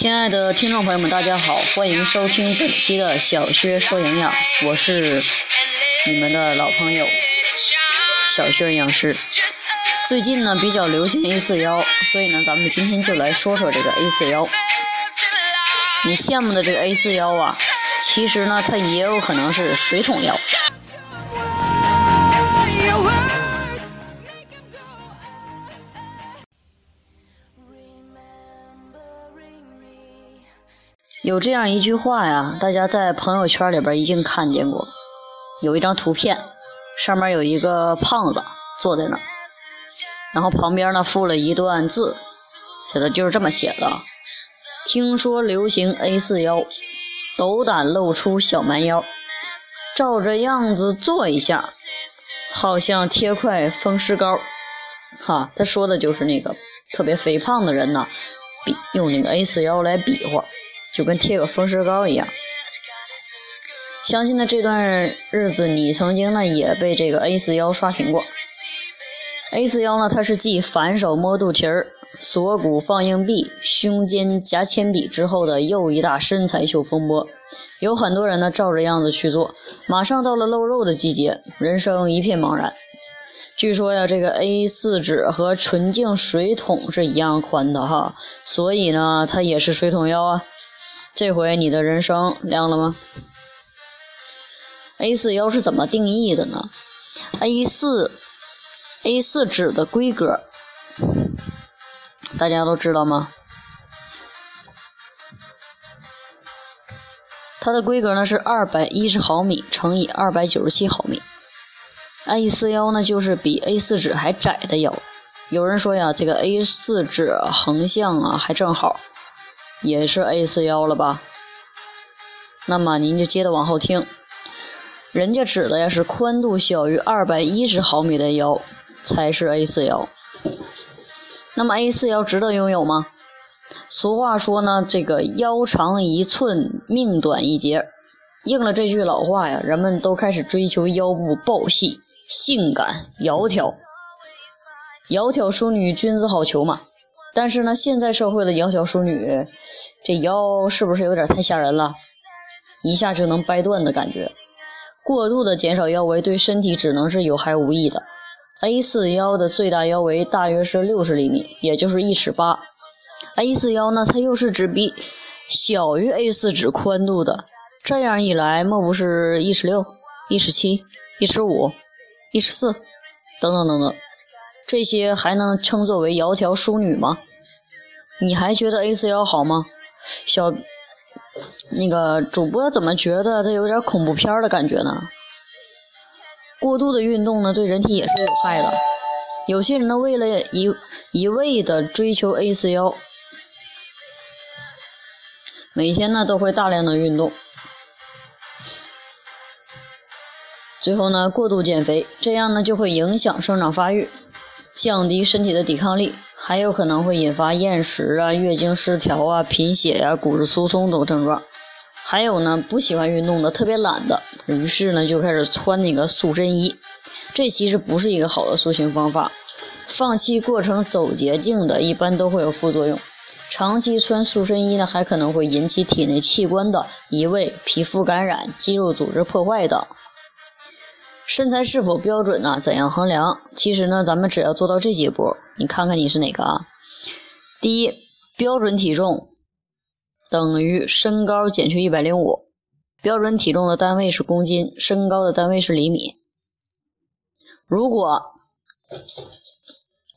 亲爱的听众朋友们，大家好，欢迎收听本期的小薛说营养，我是你们的老朋友小薛营养师。最近呢比较流行 A 四腰，所以呢咱们今天就来说说这个 A 四腰。你羡慕的这个 A 四腰啊，其实呢它也有可能是水桶腰。有这样一句话呀，大家在朋友圈里边一定看见过，有一张图片，上面有一个胖子坐在那儿，然后旁边呢附了一段字，写的就是这么写的：听说流行 A 四腰，斗胆露出小蛮腰，照着样子做一下，好像贴块风湿膏。哈，他说的就是那个特别肥胖的人呢，比用那个 A 四腰来比划。就跟贴个风湿膏一样，相信呢这段日子你曾经呢也被这个 A 四腰刷屏过。A 四腰呢，它是继反手摸肚脐儿、锁骨放硬币、胸肩夹铅笔之后的又一大身材秀风波。有很多人呢照着样子去做，马上到了露肉的季节，人生一片茫然。据说呀，这个 A 四纸和纯净水桶是一样宽的哈，所以呢，它也是水桶腰啊。这回你的人生亮了吗？A 四腰是怎么定义的呢？A 四 A 四纸的规格，大家都知道吗？它的规格呢是二百一十毫米乘以二百九十七毫米。A 四腰呢就是比 A 四纸还窄的腰。有人说呀，这个 A 四纸横向啊还正好。也是 A 四腰了吧？那么您就接着往后听，人家指的呀是宽度小于二百一十毫米的腰才是 A 四腰。那么 A 四腰值得拥有吗？俗话说呢，这个腰长一寸，命短一截。应了这句老话呀，人们都开始追求腰部暴细、性感、窈窕。窈窕淑女，君子好逑嘛。但是呢，现在社会的窈窕淑女，这腰是不是有点太吓人了？一下就能掰断的感觉。过度的减少腰围对身体只能是有害无益的。A 四腰的最大腰围大约是六十厘米，也就是一尺八。A 四腰呢，它又是指比小于 A 四纸宽度的。这样一来，莫不是一尺六、一尺七、一尺五、一尺四等等等等。这些还能称作为窈窕淑女吗？你还觉得 A 四腰好吗？小那个主播怎么觉得这有点恐怖片的感觉呢？过度的运动呢，对人体也是有害的。有些人呢，为了一一味的追求 A 四腰，每天呢都会大量的运动，最后呢过度减肥，这样呢就会影响生长发育。降低身体的抵抗力，还有可能会引发厌食啊、月经失调啊、贫血呀、骨质疏松等症状。还有呢，不喜欢运动的、特别懒的，于是呢就开始穿那个塑身衣。这其实不是一个好的塑形方法。放弃过程走捷径的，一般都会有副作用。长期穿塑身衣呢，还可能会引起体内器官的移位、皮肤感染、肌肉组织破坏等。身材是否标准呢？怎样衡量？其实呢，咱们只要做到这几步，你看看你是哪个啊？第一，标准体重等于身高减去一百零五。标准体重的单位是公斤，身高的单位是厘米。如果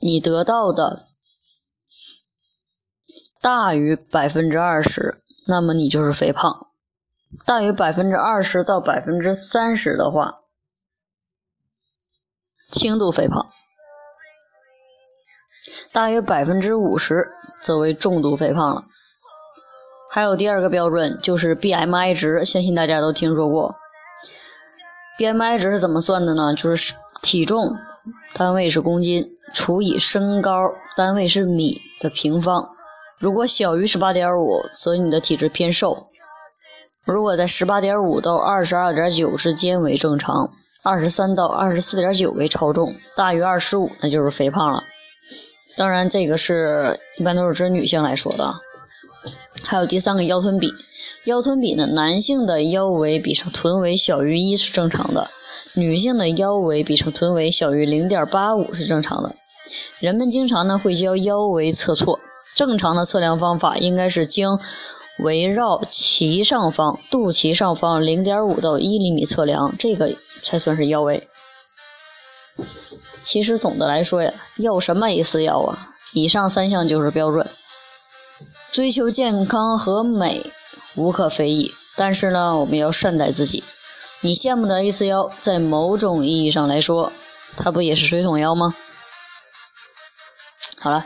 你得到的大于百分之二十，那么你就是肥胖；大于百分之二十到百分之三十的话，轻度肥胖，大约百分之五十则为重度肥胖了。还有第二个标准就是 BMI 值，相信大家都听说过。BMI 值是怎么算的呢？就是体重单位是公斤除以身高单位是米的平方。如果小于十八点五，则你的体质偏瘦；如果在十八点五到二十二点九之间为正常。二十三到二十四点九为超重，大于二十五那就是肥胖了。当然这个是一般都是指女性来说的。还有第三个腰臀比，腰臀比呢，男性的腰围比上臀围小于一是正常的，女性的腰围比上臀围小于零点八五是正常的。人们经常呢会将腰围测错，正常的测量方法应该是经围绕脐上方、肚脐上方零点五到一厘米测量，这个才算是腰围。其实总的来说呀，要什么 A 四腰啊？以上三项就是标准。追求健康和美无可非议，但是呢，我们要善待自己。你羡慕的 A 四腰，在某种意义上来说，它不也是水桶腰吗？好了，